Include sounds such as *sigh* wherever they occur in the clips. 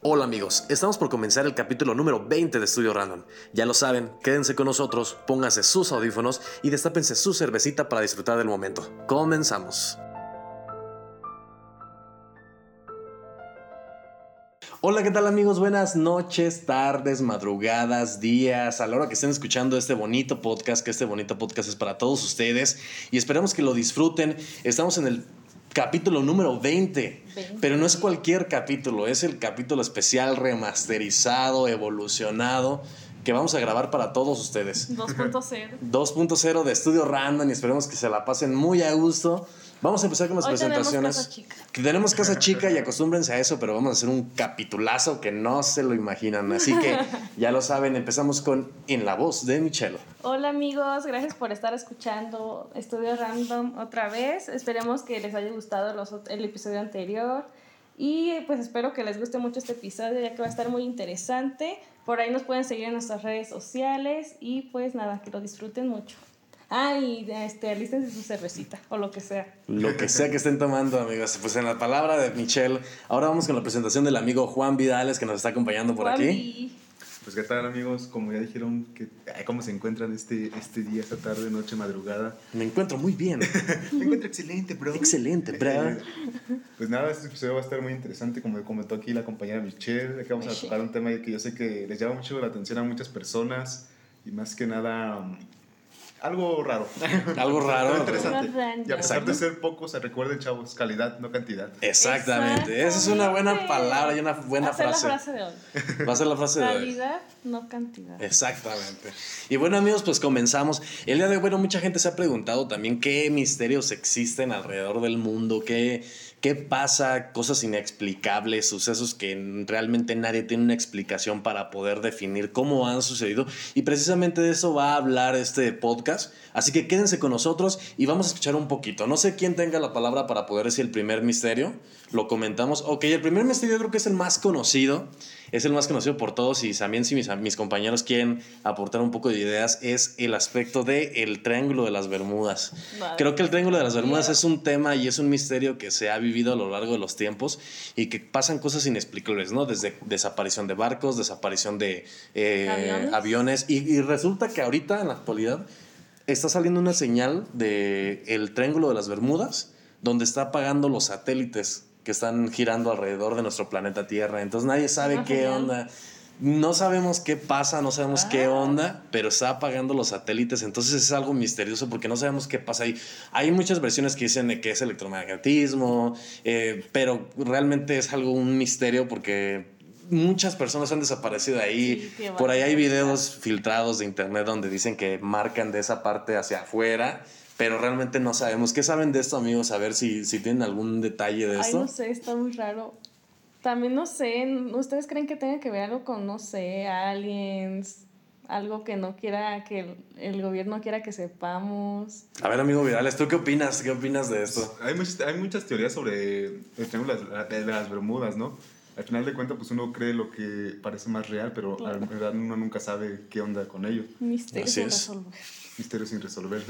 Hola amigos, estamos por comenzar el capítulo número 20 de Estudio Random. Ya lo saben, quédense con nosotros, pónganse sus audífonos y destápense su cervecita para disfrutar del momento. Comenzamos. Hola, ¿qué tal amigos? Buenas noches, tardes, madrugadas, días, a la hora que estén escuchando este bonito podcast, que este bonito podcast es para todos ustedes y esperamos que lo disfruten. Estamos en el capítulo número 20, pero no es cualquier capítulo, es el capítulo especial remasterizado, evolucionado que vamos a grabar para todos ustedes. 2.0. 2.0 *laughs* de Estudio Random y esperemos que se la pasen muy a gusto. Vamos a empezar con las Hoy presentaciones. tenemos casa chica. Tenemos casa chica y acostúmbrense a eso, pero vamos a hacer un capitulazo que no se lo imaginan. Así que *laughs* ya lo saben, empezamos con En la voz de Michelo. Hola amigos, gracias por estar escuchando Estudio Random otra vez. Esperemos que les haya gustado los el episodio anterior. Y pues espero que les guste mucho este episodio, ya que va a estar muy interesante. Por ahí nos pueden seguir en nuestras redes sociales y pues nada, que lo disfruten mucho. Ah, y este, alístense su cervecita o lo que sea. Lo que sea que estén tomando, amigos. Pues en la palabra de Michelle, ahora vamos con la presentación del amigo Juan Vidales que nos está acompañando por aquí. Juanvi. Pues qué tal amigos, como ya dijeron, que, ay, ¿cómo se encuentran este, este día, esta tarde, noche, madrugada? Me encuentro muy bien. *laughs* Me encuentro excelente, bro. Excelente, bro. Eh, Pues nada, este episodio va a estar muy interesante, como comentó aquí la compañera Michelle, aquí vamos a Michelle. tocar un tema que yo sé que les llama mucho la atención a muchas personas y más que nada um, algo raro. *laughs* Algo raro. Algo interesante. Raro. Y a pesar de ser pocos, se recuerden chavos, calidad, no cantidad. Exactamente. Esa es una buena palabra y una buena Va a ser frase. la frase de hoy. Va a ser la frase de hoy. Calidad, no cantidad. Exactamente. Y bueno amigos, pues comenzamos. El día de hoy, bueno, mucha gente se ha preguntado también qué misterios existen alrededor del mundo, qué, qué pasa, cosas inexplicables, sucesos que realmente nadie tiene una explicación para poder definir cómo han sucedido. Y precisamente de eso va a hablar este podcast. Así que quédense con nosotros y vamos a escuchar un poquito. No sé quién tenga la palabra para poder decir el primer misterio. Lo comentamos. Ok, el primer misterio creo que es el más conocido es el más conocido por todos y también si mis, mis compañeros quieren aportar un poco de ideas, es el aspecto del el Triángulo de las Bermudas. Creo que el Triángulo de las Bermudas es un tema y es un misterio que se ha vivido a lo largo de los tiempos y que pasan cosas inexplicables, ¿no? Desde desaparición de barcos, desaparición de eh, Aviones. aviones y, y resulta que ahorita en la actualidad está saliendo una señal de el Triángulo de las Bermudas donde está apagando los satélites que están girando alrededor de nuestro planeta Tierra. Entonces nadie sabe Ah, qué genial. onda. No sabemos qué pasa, no sabemos qué Ah. onda, pero está apagando los satélites. Entonces es algo misterioso porque no sabemos qué pasa ahí. Hay muchas versiones que dicen de que es electromagnetismo, eh, pero realmente es algo un misterio porque muchas personas han desaparecido ahí. Sí, qué Por ahí hay videos filtrados de internet donde dicen que marcan de esa parte hacia afuera, pero realmente no sabemos. ¿Qué saben de esto, amigos? A ver si, si tienen algún detalle de Ay, esto. no sé, está muy raro. También no sé, ¿ustedes creen que tenga que ver algo con, no sé, aliens? Algo que no quiera, que el, el gobierno quiera que sepamos. A ver, amigo Virales, ¿tú qué opinas? ¿Qué opinas de esto? Hay muchas, hay muchas teorías sobre el triángulo de las, de las Bermudas, ¿no? Al final de cuentas, pues uno cree lo que parece más real, pero Claro. la verdad uno nunca sabe qué onda con ello. Misterio Así es. Misterio sin resolver.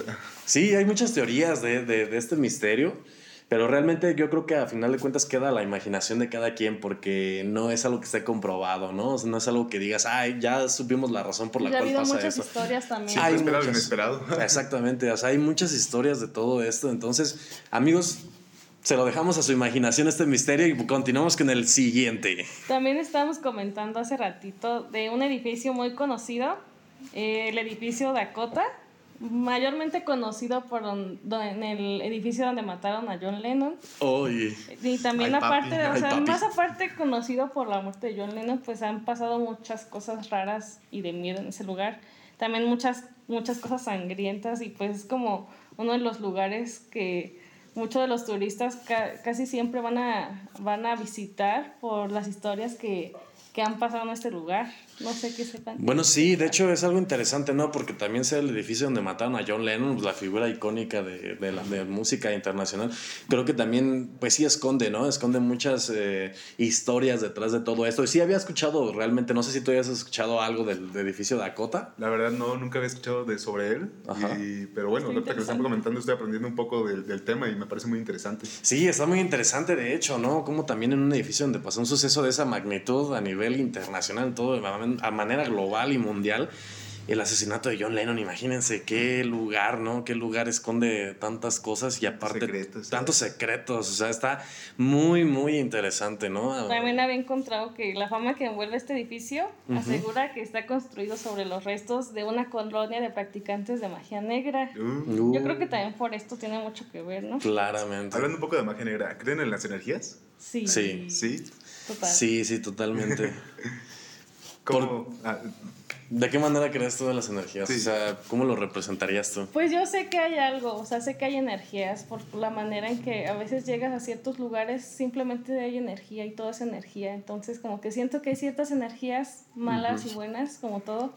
Sí, hay muchas teorías de, de- de este misterio, pero realmente yo creo que a final de cuentas queda la imaginación de cada quien porque no es algo que esté comprobado, ¿no? O sea, no es algo que digas, ay, ya supimos la razón por la ha cual habido pasa muchas eso. historias también. Siempre Hay esperado lo muchas. inesperado. *laughs* Exactamente, o sea, hay muchas historias de todo esto. Entonces, amigos, se lo dejamos a su imaginación este misterio y continuamos con el siguiente. También estábamos comentando hace ratito de un edificio muy conocido, eh, el edificio Dakota, mayormente conocido por don- don- en el edificio donde mataron a John Lennon. Oye, Y también Ay, papi, aparte, de- o ay, sea, papi. más aparte conocido por la muerte de John Lennon, pues han pasado muchas cosas raras y de miedo en ese lugar. También muchas, muchas cosas sangrientas y pues es como uno de los lugares que muchos de los turistas ca- casi siempre van a, van a visitar por las historias que que han pasado en este lugar. No sé qué sepan. Bueno, sí, de hecho es algo interesante, ¿no? Porque también sea el edificio donde mataron a John Lennon, pues, la figura icónica de, de la de música internacional. Creo que también, pues sí esconde, ¿no? Esconde muchas eh, historias detrás de todo esto. Y sí había escuchado realmente, no sé si tú habías escuchado algo del, del edificio Dakota. La verdad, no, nunca había escuchado de, sobre él. Ajá. Y- pero bueno, ahorita que lo están comentando, estoy aprendiendo un poco del, del tema y me parece muy interesante. Sí, está muy interesante, de hecho, ¿no? Como también en un edificio donde pasó un suceso de esa magnitud a nivel internacional, todo a manera global y mundial, el asesinato de John Lennon, imagínense qué lugar, ¿no? Qué lugar esconde tantas cosas y aparte Secretos, tantos secretos, o sea, está muy, muy interesante, ¿no? También había encontrado que la fama que envuelve este edificio asegura que está construido sobre los restos de una colonia de practicantes de magia negra. Uh, Uh, Yo creo que también por esto tiene mucho que ver, ¿no? Claramente. hablando un poco de magia negra, ¿creen en las energías? Sí. Sí. Sí. Total. Sí, sí, totalmente. *laughs* ¿Cómo? Ah, ¿De qué manera crees tú de las energías? Sí. O sea, ¿cómo lo representarías tú? Pues yo sé que hay algo, o sea, sé que hay energías por la manera en que a veces llegas a ciertos lugares, simplemente hay energía y todo es energía. Entonces, como que siento que hay ciertas energías malas y buenas, como todo.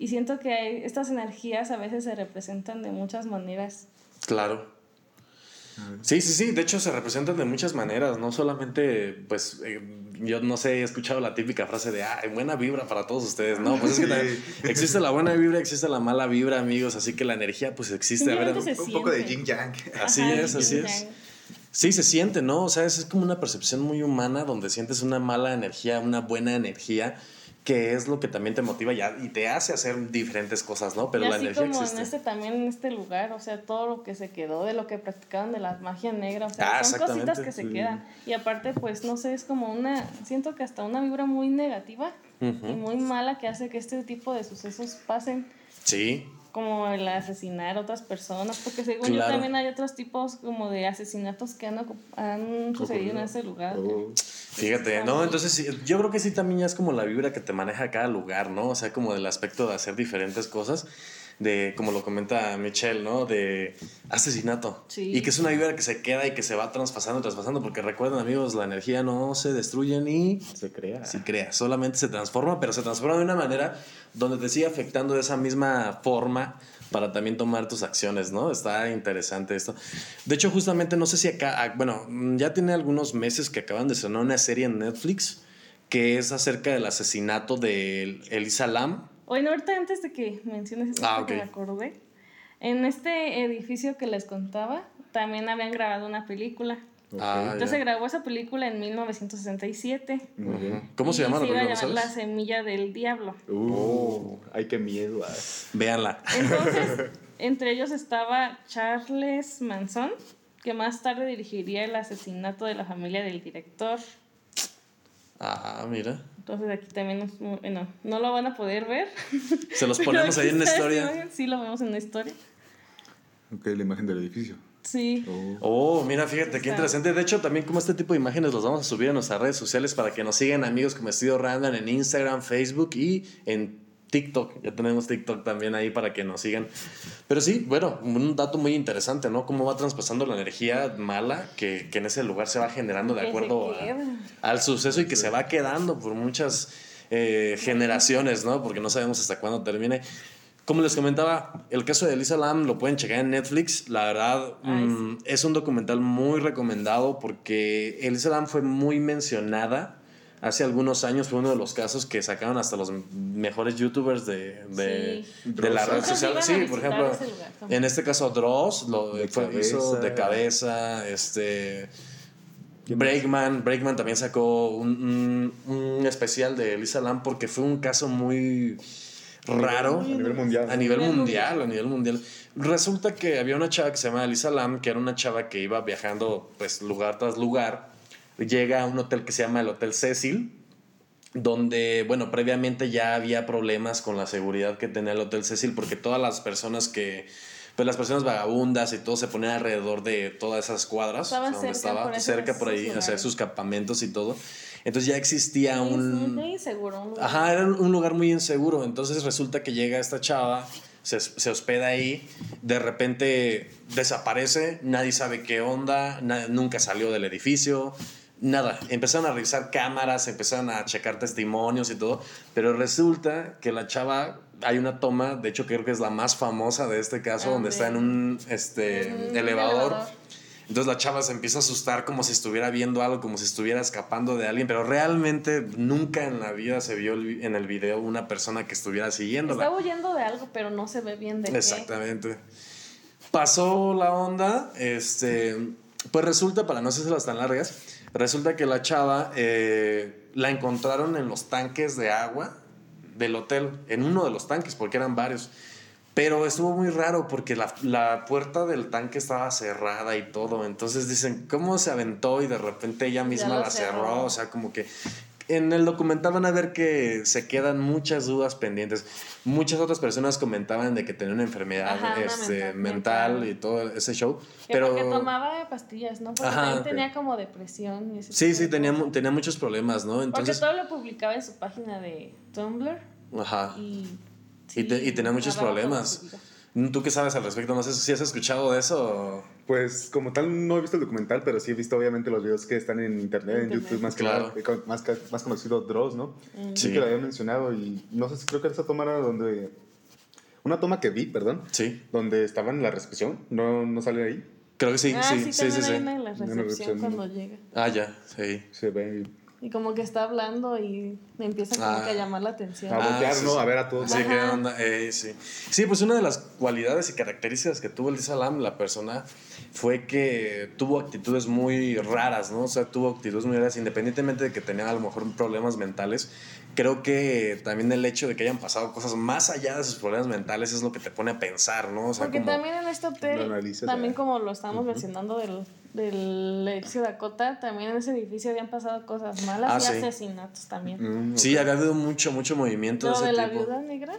Y siento que hay- estas energías a veces se representan de muchas maneras. Claro. Sí, sí, sí. De hecho, se representan de muchas maneras. No solamente, pues, eh, yo no sé, he escuchado la típica frase de, ay, buena vibra para todos ustedes. No, pues es que *laughs* también existe la buena vibra, existe la mala vibra, amigos. Así que la energía, pues, existe. A ver, un poco de yin yang. Así Ajá, es, así es. Sí, se siente, ¿no? O sea, es, es como una percepción muy humana donde sientes una mala energía, una buena energía, que es lo que también te motiva ya y te hace hacer diferentes cosas, ¿no? Pero y la así energía como existe. en este también en este lugar, o sea, todo lo que se quedó de lo que practicaban de la magia negra, o sea, Ah, son cositas que se sí. quedan. Y aparte, pues no sé, es como una, siento que hasta una vibra muy negativa Ujú. y muy mala que hace que este tipo de sucesos pasen, Sí, como el asesinar a otras personas, porque según yo Claro. también hay otros tipos como de asesinatos que han, han sucedido en ese lugar. Oh. Fíjate, no, entonces yo creo que sí también ya es como la vibra que te maneja cada lugar, ¿no? O sea, como del aspecto de hacer diferentes cosas, de, como lo comenta Michelle, ¿no? De asesinato. Sí. Y que es una vibra que se queda y que se va traspasando, traspasando, porque recuerden amigos, la energía no se destruye ni Se crea. se crea, solamente se transforma, pero se transforma de una manera donde te sigue afectando de esa misma forma para también tomar tus acciones, ¿no? Está interesante esto. De hecho, justamente no sé si acá, ah, bueno, mm, ya tiene algunos meses que acaban de sonar una serie en Netflix que es acerca del asesinato de Elisa Lam. Bueno, ahorita antes de que menciones eso, Ah, que me acordé, en este edificio que les contaba, también habían grabado una película. Ah, Entonces ya. se grabó esa película en 1967. Muy bien. Ujú. ¿Cómo se llama la iba a película, llamar La semilla del diablo. Uh, ay, qué miedo. ah. Véanla. Entonces, *laughs* entre ellos estaba Charles Manson, que más tarde dirigiría el asesinato de la familia del director. Ah, mira. Entonces aquí también, nos- bueno, no lo van a poder ver. Se los *laughs* ponemos ahí en la historia. Sí, lo vemos en la historia. Ok, la imagen del edificio. Sí. Oh. Oh, mira, fíjate qué interesante. De hecho, también como este tipo de imágenes los vamos a subir a nuestras redes sociales para que nos sigan amigos como Estudio Random en Instagram, Facebook y en TikTok. Ya tenemos TikTok también ahí para que nos sigan. Pero sí, bueno, un dato muy interesante, ¿no? Cómo va traspasando la energía mala que, que en ese lugar se va generando de acuerdo a- al suceso y que se va quedando por muchas eh, generaciones, ¿no? Porque no sabemos hasta cuándo termine. Como les comentaba, el caso de Elisa Lam lo pueden checar en Netflix. La verdad, Ay, mm, es un documental muy recomendado porque Elisa Lam fue muy mencionada. Hace algunos años fue uno de los casos que sacaron hasta los mejores youtubers de, de, Sí. de la red social. Sí, por ejemplo, en este caso Dross lo De fue- hizo de cabeza. cabeza. Este, Breakman, Breakman también sacó un, un- un especial de Elisa Lam porque fue un caso muy raro A nivel mundial. a nivel mundial, a nivel mundial. Resulta que había una chava que se llama Elisa Lam, que era una chava que iba viajando pues lugar tras lugar. Llega a un hotel que se llama el Hotel Cecil, donde, bueno, previamente ya había problemas con la seguridad que tenía el Hotel Cecil, porque todas las personas que, pues las personas vagabundas y todo se ponían alrededor de todas esas cuadras, Estaban o sea, donde cerca, estaba, por cerca por ahí, hacer sus campamentos y todo. Entonces ya existía Muy- un... Muy inseguro. un lugar. Ajá, era un lugar muy inseguro. Entonces resulta que llega esta chava, se, se hospeda ahí, de repente desaparece, nadie sabe qué onda, na- nunca salió del edificio. Nada, empezaron a revisar cámaras, empezaron a checar testimonios y todo, pero resulta que la chava, hay una toma, de hecho creo que es la más famosa de este caso, Ah, donde de- está en un este, elevador. elevador. Entonces la chava se empieza a asustar como si estuviera viendo algo, como si estuviera escapando de alguien, pero realmente nunca en la vida se vio en el video una persona que estuviera siguiéndola. Está huyendo de algo, pero no se ve bien de qué. Exactamente. Pasó la onda, este, pues resulta, para no hacerlas tan largas, resulta que la chava eh, la encontraron en los tanques de agua del hotel, en uno de los tanques, porque eran varios. Pero estuvo muy raro porque la, la puerta del tanque estaba cerrada y todo. Entonces dicen, ¿cómo se aventó y de repente ella misma la cerró? cerró. O sea, como que en el documental van a ver que se quedan muchas dudas pendientes. Muchas otras personas comentaban de que tenía una enfermedad Ajá, este, mental- mental, y todo ese show. Que Pero porque tomaba pastillas, ¿no? Porque Ajá, también tenía como depresión y ese sí, sí, tenía, tenía muchos problemas, ¿no? Porque Entonces, todo lo publicaba en su página de Tumblr ajá. y... Y te- y tenía muchos problemas. vida. ¿Tú qué sabes al respecto? No sé si has escuchado de eso. Pues como tal no he visto el documental, pero sí he visto obviamente los videos que están en internet, en Internet. YouTube, más que Claro. nada, eh, con- más, más conocido Dross, ¿no? Mm. Sí. Sí. que lo había mencionado y no sé si creo que esa toma era donde... Una toma que vi, perdón, Sí, donde estaba en la recepción, no, no sale ahí, creo que sí, ah, sí, sí, sí, sí, sí. en la recepción. cuando llega. Ah, ya, sí. se ve Y como que está hablando y le empieza como Ah. que a llamar la atención. a Ah, voltear, sí, ¿no? sí. A ver a todos. Sí, Ajá. qué onda, eh, sí. Sí, pues una de las cualidades y características que tuvo el Salam, la persona, fue que tuvo actitudes muy raras, ¿no? O sea, tuvo actitudes muy raras, independientemente de que tenía a lo mejor problemas mentales. Creo que también el hecho de que hayan pasado cosas más allá de sus problemas mentales es lo que te pone a pensar, ¿no? O sea, Porque como... también en este hotel, también como lo estamos mencionando del, del edificio Dakota, también en ese edificio habían pasado cosas malas Ah, y sí. asesinatos también. Mm, Sí, había habido mucho, mucho movimiento de ese de la tipo. viuda negra.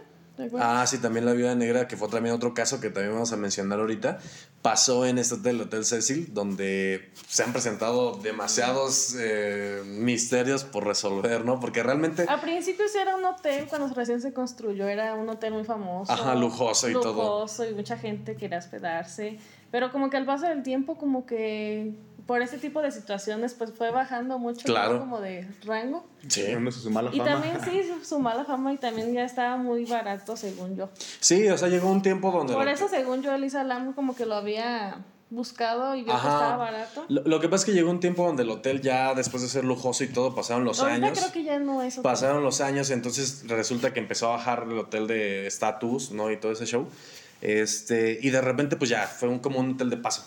Ah, sí, también la viuda negra, que fue también otro caso que también vamos a mencionar ahorita, pasó en este hotel, el Hotel Cecil, donde se han presentado demasiados eh, misterios por resolver, ¿no? Porque realmente... A principios era un hotel, cuando recién se construyó, era un hotel muy famoso. Ajá, lujoso y todo. Lujoso y mucha gente quería hospedarse. Pero como que al paso del tiempo, como que por ese tipo de situaciones, pues fue bajando mucho Claro. como de rango. Sí. Su mala Y fama. también sí, su, su mala fama y también ya estaba muy barato, según yo. Sí, o sea, llegó un tiempo donde... Por eso, según yo, Elisa Lam como que lo había buscado y vio Ajá. que estaba barato. Lo, lo que pasa es que llegó un tiempo donde el hotel ya, después de ser lujoso y todo, pasaron los Ahorita años. creo que ya no es hotel. Pasaron los años, entonces resulta que empezó a bajar el hotel de estatus, ¿no? Y todo ese show. Este, y de repente, pues ya, fue un, como un hotel de paso.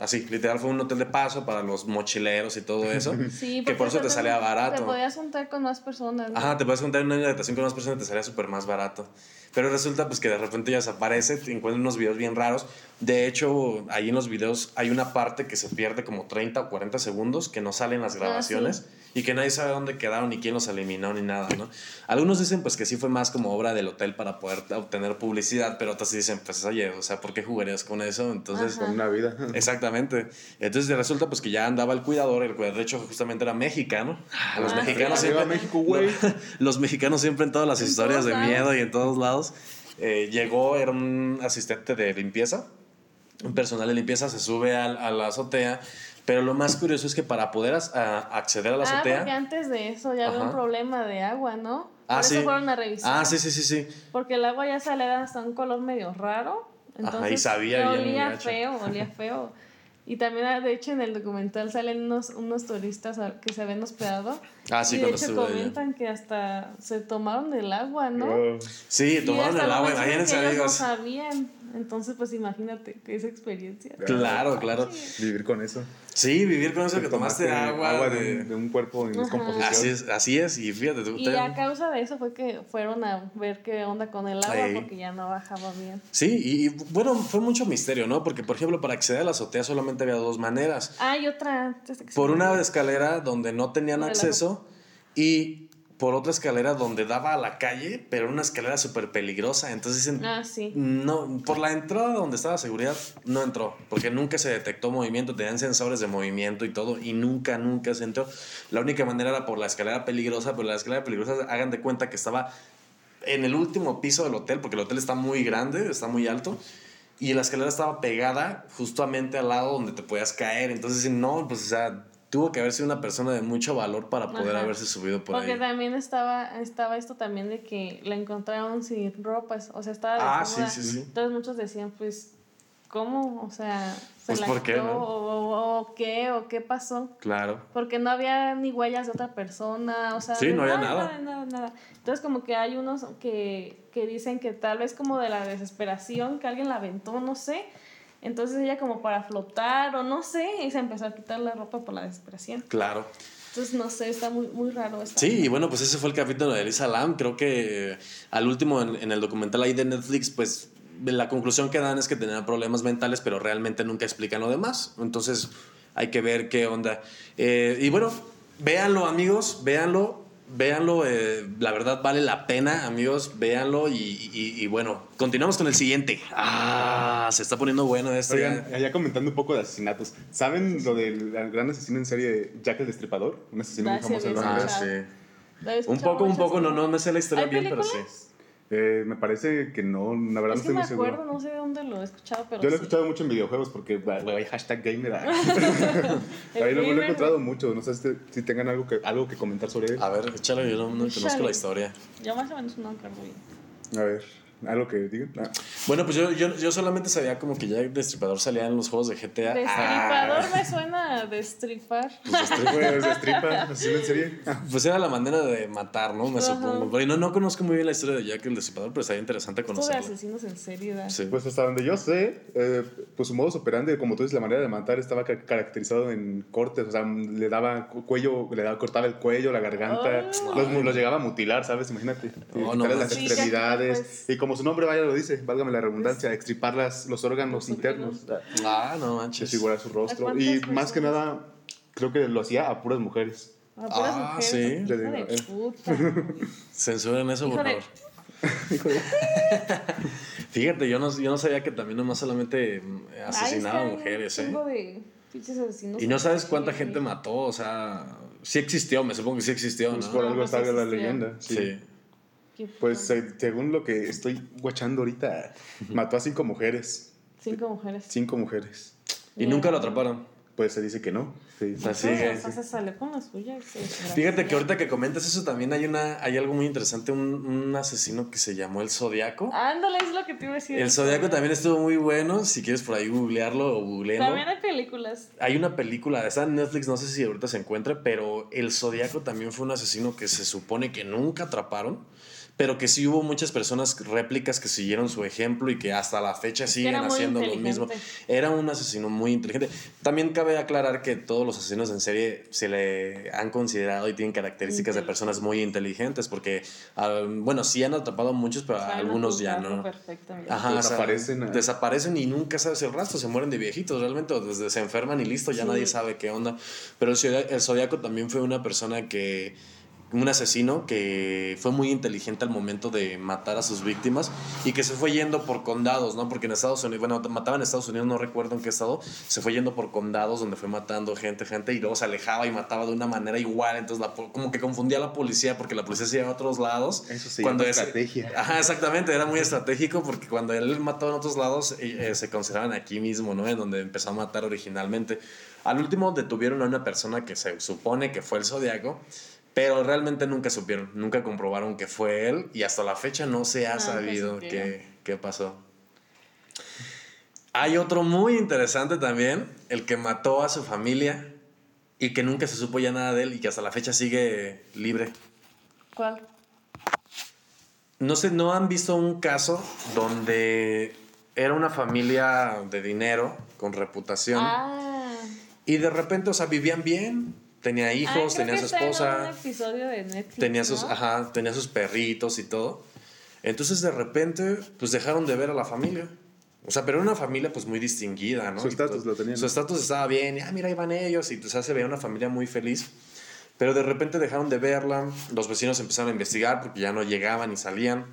Así, literal, fue un hotel de paso para los mochileros y todo eso. *laughs* Sí, que por eso te salía Te barato. podías juntar con más personas. ¿no? Ajá, te puedes juntar en una habitación con más personas y te salía súper más barato. Pero resulta pues que de repente ya desaparece, te encuentras unos videos bien raros. De hecho, ahí en los videos hay una parte que se pierde como 30 o 40 segundos que no salen las grabaciones y que nadie sabe dónde quedaron ni quién los eliminó ni nada, ¿no? Algunos dicen pues que sí fue más como obra del hotel para poder obtener publicidad, pero otros dicen pues oye, o sea, ¿por qué jugarías con eso? Entonces... Con una vida. Exactamente. Entonces resulta pues que ya andaba el cuidador, el cuidador de hecho justamente era mexicano. Ah, Los Ah, mexicanos sí, siempre... México, güey. *laughs* Los mexicanos siempre en todas las En historias de miedo y en todos lados. Eh, llegó, era un asistente de limpieza, un personal de limpieza, se sube al- a, la azotea, pero lo más curioso es que para poder a- acceder a la Ah, azotea... porque antes de eso ya había un Ajá. problema de agua, ¿no? Ah, Por sí. eso fueron a revisar. Ah, sí, sí, sí, sí. Porque el agua ya salía hasta un color medio raro. Ajá, Entonces, y sabía bien olía feo, olía feo. Y también, ah, de hecho, en el documental salen unos, unos turistas que se habían hospedado. Ah, sí, y de hecho estuve allá. comentan que hasta se tomaron el agua, ¿no? Oh. Sí, Y tomaron hasta el agua, imagínense, amigos. no sabían. Entonces, pues imagínate que esa experiencia. Claro, claro. Vivir con eso. Sí, vivir con eso que tomaste agua. de, de- un- de un cuerpo en Ajá. descomposición. Así es, así es, y fíjate tú. Y te- a causa de eso fue que fueron a ver qué onda con el agua porque ya no bajaba bien. Sí, y, y, bueno, fue mucho misterio, ¿no? Porque, por ejemplo, para acceder a la azotea solamente había dos maneras. Ah, y otra. Por una escalera donde no tenían acceso y por otra escalera donde daba a la calle, pero una escalera súper peligrosa. Entonces dicen, Ah, sí. no, por la entrada donde estaba seguridad no entró, porque nunca se detectó movimiento, tenían sensores de movimiento y todo, y nunca, nunca se entró. La única manera era por la escalera peligrosa, pero la escalera peligrosa, hagan de cuenta que estaba en el último piso del hotel, porque el hotel está muy grande, está muy alto. Y la escalera estaba pegada justamente al lado donde te podías caer. Entonces, no, pues, o sea, tuvo que haber sido una persona de mucho valor para poder Ajá. haberse subido por Porque ahí. también estaba, estaba esto también de que la encontraron sin ropas, o sea, estaba Ah, desnuda. sí, sí, sí. Entonces muchos decían, pues, ¿cómo? O sea, ¿se Pues, la ¿por qué, quitó? no? o, o- o qué? ¿O qué pasó? Claro. Porque no había ni huellas de otra persona, o sea, Sí, no había nada, nada. nada, nada. Entonces como que hay unos que, que dicen que tal vez como de la desesperación, que alguien la aventó, no sé. Entonces ella como para flotar o no sé, y se empezó a quitar la ropa por la desesperación. Claro. Entonces no sé, está muy, muy raro esto. Sí, y bueno, pues ese fue el capítulo de Elisa Lam. Creo que eh, al último en, en el documental ahí de Netflix, pues la conclusión que dan es que tenía problemas mentales, pero realmente nunca explican lo demás. Entonces hay que ver qué onda. Eh, y bueno, véanlo amigos, véanlo. Véanlo, eh, la verdad vale la pena, amigos, véanlo y, y- y bueno, continuamos con el siguiente. Ah, se está poniendo bueno este. Oigan, ya comentando un poco de asesinatos. ¿Saben lo del gran asesino en serie Jack el Destripador? Un asesino muy famoso Ah, sí. Un poco, un poco, no, no me sé la historia ¿Hay bien, pero sí. Eh, me parece que no, la verdad Es no que estoy me muy seguro. acuerdo, no sé de dónde lo he escuchado, pero Yo lo he sí. escuchado mucho en videojuegos porque, güey, hashtag gamer. ah. *laughs* *laughs* Ahí lo, lo he encontrado mucho. No sé si, si tengan algo que, algo que comentar sobre él. A ver, échale, yo no, no conozco la historia. Yo más o menos no acuerdo bien. A ver, algo que digan. Ah. Bueno, pues yo, yo, yo solamente sabía como que Jack Destripador salía en los juegos de GTA. Destripador Ah, me suena a destripar. pues, destri- destripa, asesino en serie. Ah, pues era la manera de matar, ¿no? Me Ajá. supongo. Pero no, no conozco muy bien la historia de Jack el Destripador, pero estaría interesante Esto de conocerlo. asesinos en serie. Sí. Pues hasta donde yo sé, eh, pues su modus operandi, como tú dices, la manera de matar estaba ca- caracterizado en cortes, o sea, le daba cu- cuello, le daba, cortaba el cuello, la garganta, Oh. los, los llegaba a mutilar, ¿sabes? Imagínate. Oh, no las extremidades. Ya, pues. Y como su nombre vaya lo dice, válgame la redundancia, extripar las, los órganos Los internos, Ah, no manches. desfigurar su rostro. Y más que nada, creo que lo hacía a puras mujeres. A puras Ah, mujeres. sí. Hijo Le digo, de eh. puta. *laughs* Censuren eso, por Híjole. favor. *laughs* *laughs* Fíjate, yo no, yo no sabía que también nomás solamente mm, asesinaba Ay, es a que mujeres, ¿eh? de pinches asesinos Y no sabes cuánta gente mató, o sea, sí existió, me supongo que sí existió, Pues ¿no? por No, algo no está sé la leyenda. Sí. Sí. Pues eh, según lo que estoy guachando ahorita, mató a cinco mujeres. Cinco mujeres. Cinco mujeres. Y nunca lo atraparon. Pues se dice que no. Sí. O sea, Sí, se con la suya. sí, Fíjate que ahorita que comentas eso también hay una hay algo muy interesante, un, un asesino que se llamó el Zodiaco. Ándale, es lo que te iba a decir. El Zodiaco también estuvo muy bueno, si quieres por ahí googlearlo o googlearlo. También hay películas. Hay una película, está en Netflix, no sé si ahorita se encuentre, pero el Zodiaco también fue un asesino que se supone que nunca atraparon, pero que sí hubo muchas personas réplicas que siguieron su ejemplo y que hasta la fecha siguen haciendo lo mismo. Era un asesino muy inteligente. También cabe aclarar que todos los asesinos en serie se le han considerado y tienen características de personas muy inteligentes, porque, bueno, sí han atrapado a muchos, pero Saben algunos ya no. Perfectamente. Ajá, o sea, Desaparecen, ah. desaparecen y nunca sabes el rastro, se mueren de viejitos realmente, o desde se enferman y listo, ya Sí. nadie sabe qué onda. Pero el, el Zodiaco también fue una persona que, un asesino que fue muy inteligente al momento de matar a sus víctimas y que se fue yendo por condados, ¿no? Porque en Estados Unidos, bueno, mataba en Estados Unidos, no recuerdo en qué estado, se fue yendo por condados donde fue matando gente, gente y luego se alejaba y mataba de una manera igual, entonces la como que confundía a la policía porque la policía se iba a otros lados. Eso se cuando ese- estrategia. Ajá, exactamente, era muy estratégico porque cuando él mató en otros lados eh, eh, se consideraban aquí mismo, ¿no? En donde empezó a matar originalmente. Al último detuvieron a una persona que se supone que fue el Zodiaco, pero realmente nunca supieron, nunca comprobaron que fue él y hasta la fecha no se ha sabido qué, qué pasó. Hay otro muy interesante también, el que mató a su familia y que nunca se supo ya nada de él y que hasta la fecha sigue libre. ¿Cuál? No sé, ¿no han visto un caso donde era una familia de dinero, con reputación, Ah. y de repente, o sea, vivían bien, tenía hijos, creo tenía su esposa, un episodio de Netflix, tenía sus, ¿no? ajá, tenía sus perritos y todo. Entonces, de repente, pues dejaron de ver a la familia. O sea, pero era una familia pues muy distinguida, ¿no? Su Y estatus lo tenían. Su estatus estaba bien, y, ah, mira, ahí van ellos, y o sea, se veía una familia muy feliz. Pero de repente dejaron de verla, los vecinos empezaron a investigar porque ya no llegaban y salían.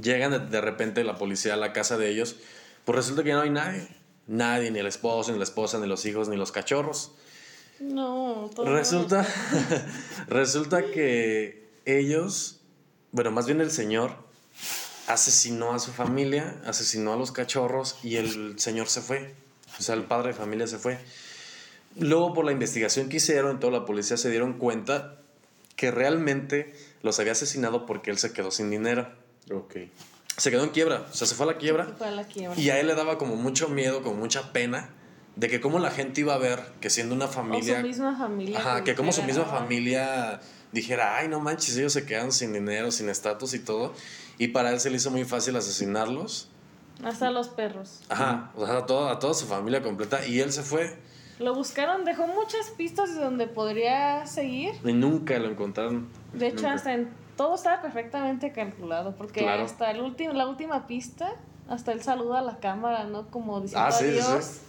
Llegan de, de repente la policía a la casa de ellos, pues resulta que no hay nadie. Nadie, ni el esposo, ni la esposa, ni los hijos, ni los cachorros. No, todo Resulta, *laughs* resulta que ellos, bueno, más bien el señor, asesinó a su familia, asesinó a los cachorros y el señor se fue. O sea, el padre de familia se fue. Luego, por la investigación que hicieron, toda la policía se dieron cuenta que realmente los había asesinado porque él se quedó sin dinero. Ok. Se quedó en quiebra, o sea, se fue a la quiebra. Se fue a la quiebra. Y a él le daba como mucho miedo, como mucha pena de que cómo la gente iba a ver que siendo una O familia... su misma familia. Ajá, que como su misma familia dijera, ay, no manches, ellos se quedan sin dinero, sin estatus y todo. Y para él se le hizo muy fácil asesinarlos. Hasta los perros. Ajá, o sea, a, todo- a toda su familia completa. Y él se fue Lo buscaron, dejó muchas pistas de donde podría seguir. y nunca lo encontraron. De hecho, Nunca. hasta en, todo estaba perfectamente calculado. Porque Claro. hasta el último, la última pista, hasta él saluda a la cámara, ¿no? Como diciendo Ah, sí, sí, adiós. sí.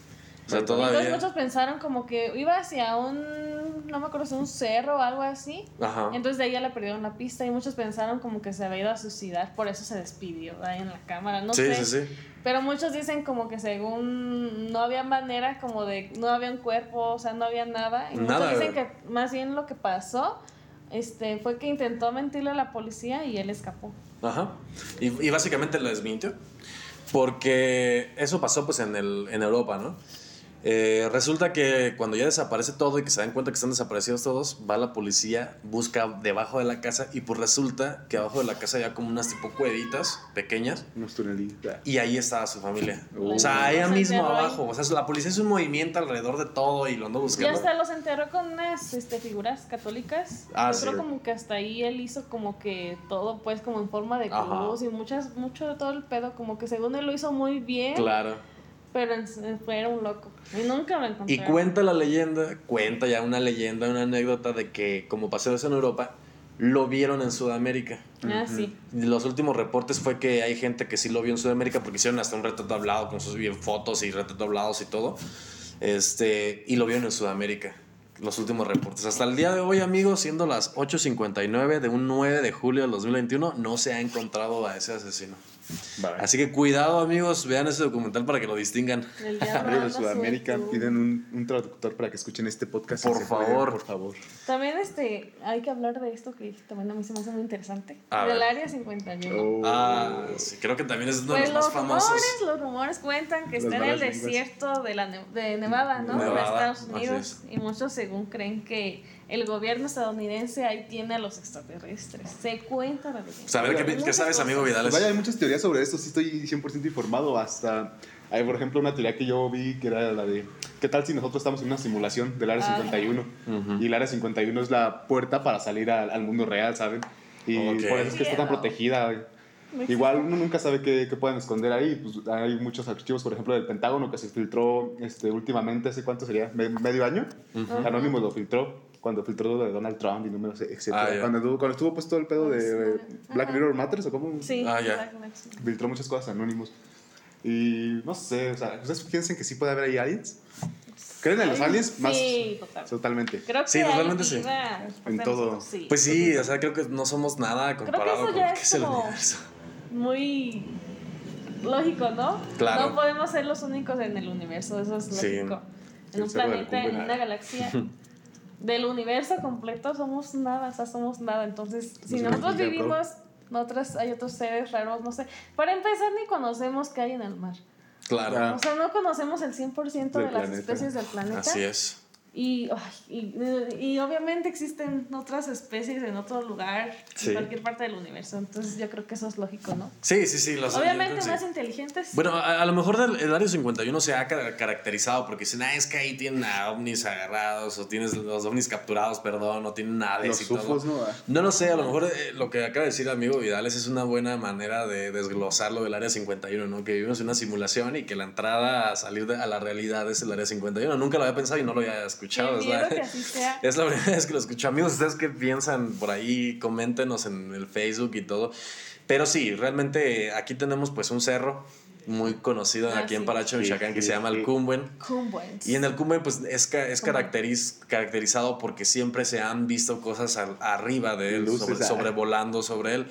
O sea, Entonces muchos pensaron como que iba hacia un, no me acuerdo si un cerro o algo así. Ajá. Entonces de ahí ya le perdieron la pista y muchos pensaron como que se había ido a suicidar, por eso se despidió ahí en la cámara, no sí, sé. sí, sí. Pero muchos dicen como que según no había manera como de, no había un cuerpo, o sea, no había nada. Y Nada. muchos dicen que más bien lo que pasó este, fue que intentó mentirle a la policía y él escapó. Ajá. Y, y básicamente lo desmintió. Porque eso pasó pues en, el, en Europa, ¿no? Eh, resulta que cuando ya desaparece todo y que se dan cuenta que están desaparecidos todos, va la policía, busca debajo de la casa y pues resulta que abajo de la casa había como unas tipo cuevitas pequeñas Unos tunelitos. y ahí estaba su familia. Oh. *laughs* O sea, Los mismo abajo. O sea, la policía es un movimiento alrededor de todo y lo ando Y buscando. hasta los enterró con unas este, figuras católicas. Ah, Yo creo sí. como que hasta ahí él hizo como que todo pues como en forma de Ajá. cruz y muchas, mucho de todo el pedo, como que según él lo hizo muy bien, Claro. Pero era un loco. Y nunca lo Y encontraron. cuenta la leyenda, cuenta ya una leyenda, una anécdota de que como pasó eso en Europa, lo vieron en Sudamérica. Ah, sí. Y Los últimos reportes fue que hay gente que sí lo vio en Sudamérica porque hicieron hasta un retrato hablado con sus bien fotos y retrato hablados y todo. Este, y lo vieron en Sudamérica. Los últimos reportes. Hasta el día de hoy, amigos, siendo las 8.59 de un 9 de julio del 2021, no se ha encontrado a ese asesino. Vale. Así que cuidado, amigos, vean ese documental para que lo distingan. El *laughs* de Sudamérica, piden un, un traductor para que escuchen este podcast. Por favor. por favor. También este, hay que hablar de esto que también a mí se me hace muy interesante. A del ver. área 51. Oh. Ah, sí, creo que también es uno de Pues los los más famosos. rumores, los rumores cuentan que Las está en el desierto de, la Ne- de Nevada, ¿no? Nevada, de Estados Unidos. Y muchos según creen que el gobierno estadounidense ahí tiene a los extraterrestres. Se cuenta la leyenda. A ver, ¿qué, qué sabes, amigo cosas. Pues vaya, hay muchas teorías sobre esto, sí estoy 100% informado. Hasta hay, por ejemplo, una teoría que yo vi que era la de: ¿qué tal si nosotros estamos en una simulación del área Ah. 51? Ujú. Y el área 51 es la puerta para salir al, al mundo real, ¿saben? Y por eso es que está tan protegida. Igual uno nunca sabe qué, qué pueden esconder ahí. Pues hay muchos archivos, por ejemplo, del Pentágono que se filtró este, últimamente, ¿hace cuánto sería? ¿Me- ¿Medio año? Ujú. Anonymous lo filtró cuando filtró lo de Donald Trump y números, etc. Ah, ya. cuando, estuvo, cuando estuvo pues todo el pedo de eh, Black. Mirror Matters o cómo Sí, Ah, Max. filtró muchas cosas Anonymous. Y no sé, o sea, ¿ustedes piensan que sí puede haber ahí aliens? ¿Creen en los aliens? Más Sí, total. totalmente. Creo que Sí, totalmente sí. En todo. sí. Pues sí, o sea, creo que no somos nada Creo que comparado eso con ya lo que es es el universo. Muy lógico, ¿no? Claro. No podemos ser los únicos en el universo, eso es lógico. Sí, En un planeta, en una galaxia. *laughs* Del universo completo somos nada, o sea, somos nada. Entonces, si nosotros vivimos, nosotros hay otros seres raros, no sé. Para empezar, ni conocemos qué hay en el mar. Claro. O sea, no conocemos el 100% de Del las planeta. especies del planeta. así es. Y, y, y obviamente existen otras especies en otro lugar, Sí. en cualquier parte del universo. Entonces yo creo que eso es lógico, ¿no? Sí, sí, sí. Los, Obviamente más sí. inteligentes. Bueno, a, a lo mejor del, el área 51 se ha ca- caracterizado porque dicen, ah, es que ahí tienen a ovnis agarrados, o tienes los ovnis capturados, perdón, o tienen naves Los y todo. ¿no? No lo sé, a lo mejor eh, lo que acaba de decir amigo Vidales es una buena manera de desglosar lo del área 51, ¿no? Que vivimos en una simulación y que la entrada a salir de- a la realidad es el área 51. Nunca lo había pensado y no lo había escuchado. Qué es la- miedo que *laughs* así sea. es la primera vez que lo escucho. Amigos, ¿ustedes qué piensan por ahí? Coméntenos en el Facebook y todo. Pero sí, realmente aquí tenemos pues un cerro muy conocido Ah, aquí en. Paracho, Sí, Michoacán, que sí, se llama sí. el Cumbuen. Y en el Cumben, pues es, es caracteriz- caracterizado porque siempre se han visto cosas al- arriba de él, Luces, sobre- ah. sobrevolando sobre él.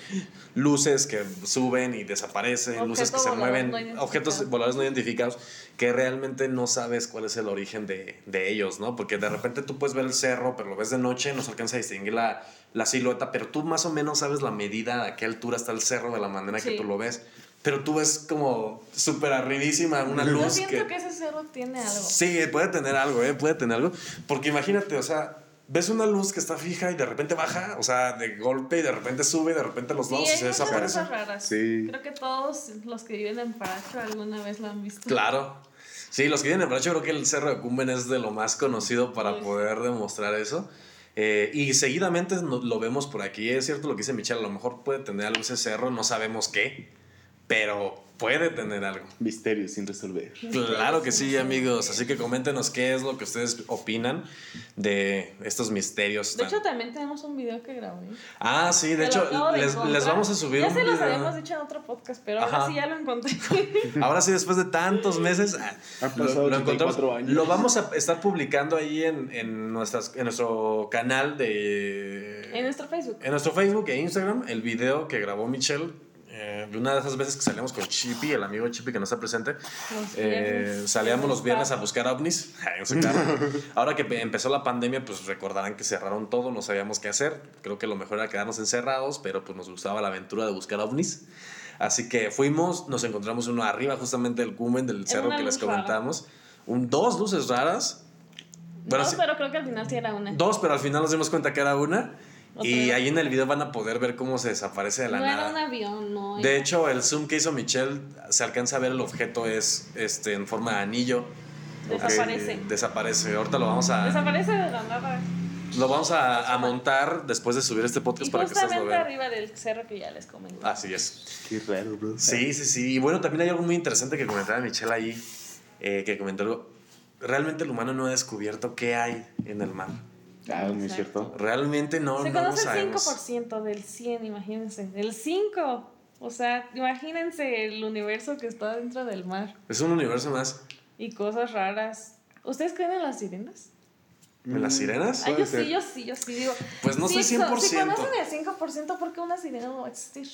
Luces que suben y desaparecen, Objeto luces que se mueven, no objetos voladores no identificados, que realmente no sabes cuál es el origen de, de ellos, ¿no? Porque de repente tú puedes ver el cerro, pero lo ves de noche, no se alcanza a distinguir la, la silueta, pero tú más o menos sabes la medida, a qué altura está el cerro de la manera que Sí. tú lo ves. Pero tú ves como súper arribísima una Yo luz siento que... ese cerro tiene algo. Sí, puede tener algo, ¿eh? Puede tener algo. Porque imagínate, o sea, ves una luz que está fija y de repente baja, o sea, de golpe y de repente sube, de repente los Sí, lados hay y se muchas desaparece. cosas raras. Sí. Creo que todos los que viven en Paracho alguna vez lo han visto. Claro. Sí, los que vienen en Bracho, creo que el Cerro de Cumben es de lo más conocido para Sí. poder demostrar eso. Eh, y seguidamente lo vemos por aquí. Es cierto lo que dice Michelle, a lo mejor puede tener algo ese cerro, no sabemos qué, pero puede tener algo. Misterios sin resolver. Claro que sí, amigos. Así que coméntenos qué es lo que ustedes opinan de estos misterios. De tan- hecho, también tenemos un video que grabé. ah, sí, de hecho, lo acabo de les, les vamos a subir Ya un se los habíamos dicho en otro podcast, pero Ajá. ahora sí ya lo encontré. *laughs* Ahora sí, después de tantos meses, ah, lo, pasado lo 84 años. Lo vamos a estar publicando ahí en, en, nuestras, en nuestro canal de... en nuestro Facebook. En nuestro Facebook e Instagram, el video que grabó Michelle, eh, una de esas veces que salíamos con Chippy, el amigo Chippy que no está presente, eh, salíamos los viernes a buscar ovnis. *laughs* Ahora que pe- empezó la pandemia, pues recordarán que cerraron todo, no sabíamos qué hacer. Creo que lo mejor era quedarnos encerrados, pero pues nos gustaba la aventura de buscar ovnis. Así que fuimos, nos encontramos uno arriba justamente del cumen del cerro que les comentamos. Un, dos luces raras. Bueno, no, sí- pero creo que al final sí era una. Dos, pero al final nos dimos cuenta que era una. Y ahí en el video van a poder ver cómo se desaparece de la no nada. era un avión, no. De era- hecho, el zoom que hizo Michelle, se alcanza a ver el objeto es este, en forma de anillo. Desaparece. Eh, desaparece. Ahorita lo vamos a, Desaparece de la nada. lo vamos a, a montar después de subir este podcast Y para que ustedes lo justamente vean. arriba del cerro que ya les comenté. Así es. Qué raro, bro. Sí, sí, sí. Y bueno, también hay algo muy interesante que comentaba Michelle ahí, eh, que comentó algo. Realmente el humano no ha descubierto qué hay en el mar. Ah, muy Exacto. cierto. Realmente no, Se no conoce el sabemos. 5% del 100, imagínense. El 5. O sea, imagínense el universo que está dentro del mar. Es un universo más. Y cosas raras. ¿Ustedes creen en las sirenas? ¿En las sirenas? Puede yo ser. sí, yo sí, yo sí digo. Pues no sí, soy so- 100%. Si conocen el 5%, ¿por qué una sirena no va a existir?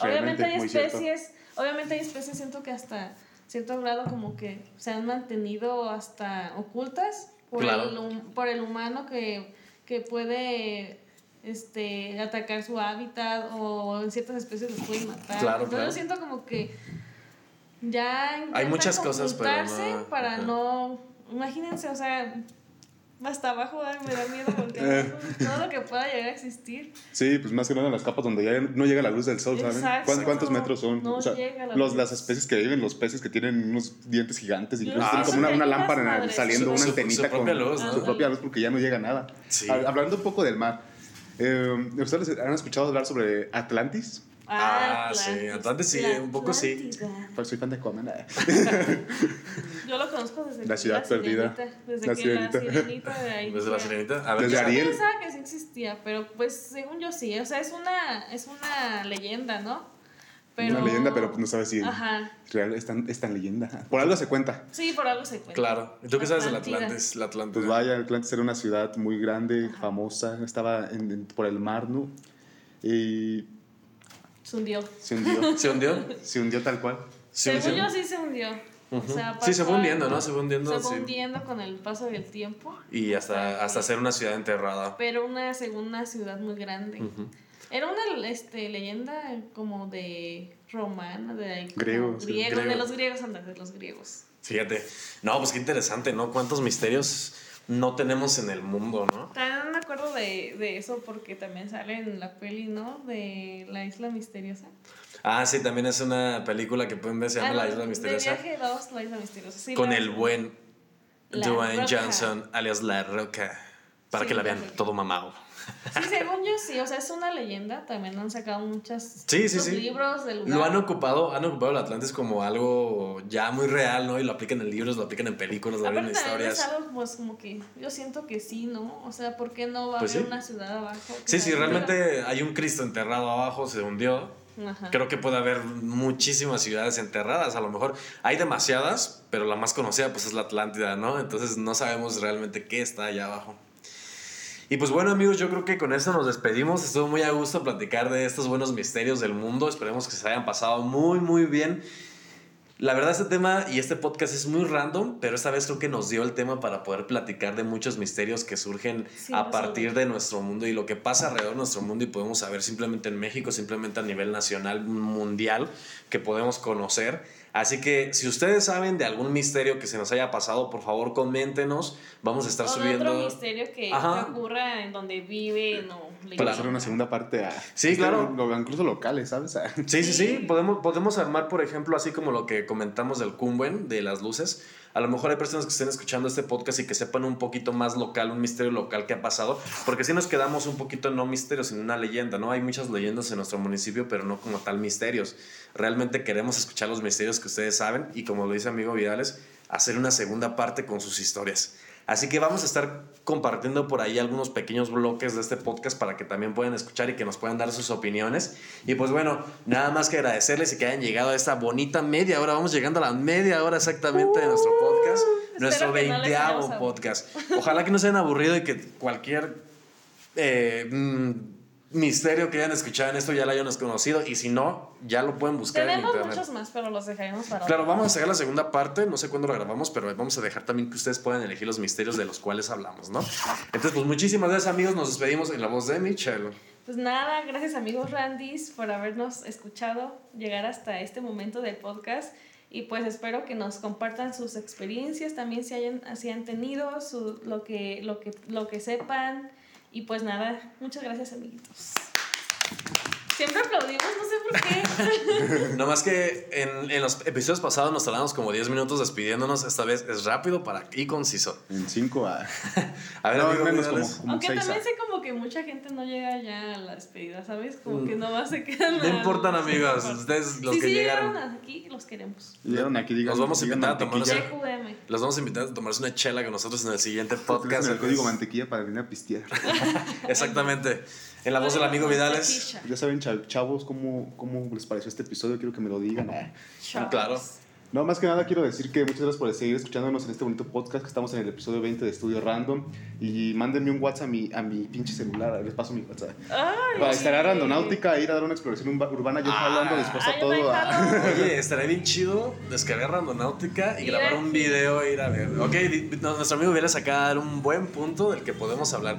Realmente, Obviamente hay muy cierto. especies, obviamente hay especies, siento que hasta cierto grado como que se han mantenido hasta ocultas por, Claro. el, por el humano que, que puede este, atacar su hábitat o en ciertas especies los pueden matar. Claro, Entonces claro. yo siento como que ya intentan muchas cosas, pero ocultarse no- para no... Imagínense, o sea, hasta abajo ay, me da miedo porque Eh. todo lo que pueda llegar a existir. Sí, pues más que nada en las capas donde ya no llega la luz del sol, ¿saben? Exacto. ¿Cuán- ¿Cuántos metros son? No O sea, llega la los, luz. las especies que viven, los peces que tienen unos dientes gigantes, incluso Ah, tienen como una, una lámpara madres. saliendo, Su- una su- antenita su propia con luz, su ¿no? propia luz porque ya no llega nada. Sí. Ha- Hablando un poco del mar, eh, ¿ustedes han escuchado hablar sobre Atlantis? Ah, sí, Atlantis sí, un poco sí. Pues soy fan de Conan. eh. *laughs* Yo lo conozco desde La que ciudad la perdida. sirenita, Desde La que sirenita. la sirenita de ahí. Desde la sirenita. A ver, Desde ¿qué- Ariel. Yo pensaba que sí existía, pero pues según yo sí. O sea, es una, es una leyenda, ¿no? Pero... Una leyenda, pero pues no sabes si Ajá. real es tan, es tan leyenda. Por algo se cuenta. Sí, por algo se cuenta. Claro. ¿Y tú qué sabes del. Atlantis? La Atlántida. Pues vaya, Atlantis era una ciudad muy grande, famosa, estaba en- en- por el mar, ¿no? Y Se hundió. se hundió. ¿Se hundió? se hundió tal cual. Según yo sí se hundió. O sea, Sí, se fue hundiendo, ¿no? Se fue hundiendo, Se fue sí. hundiendo con el paso del tiempo. Y hasta, hasta ser una ciudad enterrada. Pero una segunda ciudad muy grande. Era una este, leyenda como de romana, de sí. griego, Griego. de los griegos, antes de los griegos. Fíjate. No, pues qué interesante, ¿no? Cuántos misterios no tenemos en el mundo, ¿no? También me acuerdo de, de eso porque también sale en la peli, ¿no? De la isla misteriosa. Ah, sí, también es una película que pueden ver, se llama Ah, La Isla De Misteriosa. viaje 2, la isla misteriosa. Sí, Con el buen Dwayne. Johnson, alias La Roca. Para Sí, que la vean Roca. todo mamado. Sí, según yo sí, o sea, es una leyenda. También han sacado muchas Sí, sí, libros del lugar. Lo han ocupado, han ocupado el Atlantis como algo ya muy real, ¿no? Y lo aplican en libros, lo aplican en películas, lo aplican en también es historias. algo pues como que yo siento que sí, ¿no? O sea, ¿por qué no va a Pues haber sí. una ciudad abajo? Sí, sí, realmente hay un Cristo enterrado abajo, se hundió. Ajá. Creo que puede haber muchísimas ciudades enterradas, a lo mejor hay demasiadas, pero la más conocida pues es la Atlántida, ¿no? Entonces no sabemos realmente qué está allá abajo. Y pues bueno amigos, yo creo que con esto nos despedimos. Estuvo muy a gusto platicar de estos buenos misterios del mundo. Esperemos que se hayan pasado muy muy bien. La verdad, este tema y este podcast es muy random, pero esta vez creo que nos dio el tema para poder platicar de muchos misterios que surgen Sí, a partir de nuestro mundo y lo que pasa alrededor de nuestro mundo y podemos saber simplemente en México, simplemente a nivel nacional, mundial, que podemos conocer. Así que si ustedes saben de algún misterio que se nos haya pasado, por favor coméntenos. Vamos a estar o de subiendo... otro misterio que, Ajá. ocurra en donde viven o Para Claro. hacer una segunda parte a. Sí, claro. lo- incluso locales, ¿sabes? A- *laughs* Sí, sí, sí. Sí. Podemos, podemos armar, por ejemplo, así como lo que comentamos del Kumbuen, de las luces. A lo mejor hay personas que estén escuchando este podcast y que sepan un poquito más local, un misterio local que ha pasado. Porque si nos quedamos un poquito no misterios, sino una leyenda, ¿no? Hay muchas leyendas en nuestro municipio, pero no como tal misterios. Realmente queremos escuchar los misterios que ustedes saben y como lo dice amigo Vidales, hacer una segunda parte con sus historias. Así que vamos a estar compartiendo por ahí algunos pequeños bloques de este podcast para que también puedan escuchar y que nos puedan dar sus opiniones. Y pues bueno, nada más que agradecerles y que hayan llegado a esta bonita media hora. Vamos llegando a la media hora exactamente de nuestro podcast. Nuestro Uh, no veinteavo aburrido. podcast. Ojalá que no se hayan aburrido y que cualquier eh, mm, misterio que hayan escuchado en esto ya lo hayan conocido. Y si no, ya lo pueden buscar en Tenemos internet. muchos más, pero los dejaremos para Claro, vamos a sacar la segunda parte, no sé cuándo la grabamos, pero vamos a dejar también que ustedes puedan elegir los misterios de los cuales hablamos, ¿no? Entonces, pues muchísimas gracias amigos, nos despedimos en la voz de Michelle. Pues nada, gracias amigos Randys por habernos escuchado llegar hasta este momento del podcast y pues espero que nos compartan sus experiencias, también si hayan, si han tenido su, lo, que, lo, que, lo que sepan y pues nada, muchas gracias amiguitos. Siempre aplaudimos, no sé por qué. *laughs* No más que en, en los episodios pasados nos tardamos como 10 minutos despidiéndonos, esta vez es rápido para, y conciso. En 5 a. *laughs* A ver, No, amigo, menos como, como Aunque 6 también sé como que mucha gente no llega ya a la despedida, ¿sabes? Como que Mm. nomás se quedan No al- importan amigos, ustedes los sí, que sí llegaron. llegaron aquí, los queremos. Llegaron aquí, digan. Nos vamos a invitar a tomar. Los vamos a invitar a tomarse una chela con nosotros en el siguiente *laughs* podcast. el código mantequilla para venir a pistear. Exactamente. En la voz del amigo Vidales. Ya saben, cha- chavos, ¿cómo, cómo les pareció este episodio. Quiero que me lo digan. Ah. Chavos. Claro. No, más que nada quiero decir que muchas gracias por seguir escuchándonos en este bonito podcast que estamos en el episodio 20 de Estudio Random. Y mándenme un WhatsApp a mi, a mi pinche celular, les paso mi WhatsApp. Ay, Para estar a. Randonáutica, ir a dar una exploración urba- urbana, yo Ah. hablando después a todo. también a- jalo. Oye, estaría bien chido descargar Randonáutica y grabar un video e ir a ver. Ok, no, nuestro amigo viene a dar un buen punto del que podemos hablar.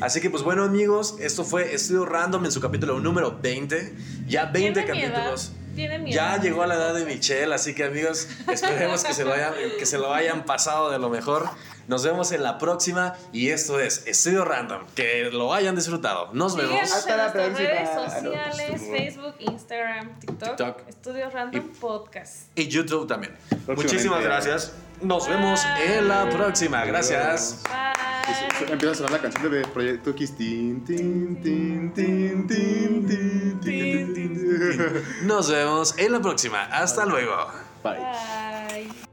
Así que, pues bueno, amigos, esto fue Estudio Random en su capítulo número 20. Ya 20 Tiene mi edad, capítulos. Tiene mi Ya llegó a la edad de Michelle, así que amigos, esperemos que se, lo hayan, que se lo hayan pasado de lo mejor. Nos vemos en la próxima y esto es Estudio Random. Que lo hayan disfrutado. Nos vemos. Hasta en la nuestras redes próxima. sociales, Facebook, Instagram, TikTok, TikTok. Estudio Random Podcast. Y YouTube también. Muchísimas gracias. Nos vemos en la próxima. Gracias. Empieza a sonar la canción de Proyecto X. Nos vemos en la próxima. Hasta luego. Bye.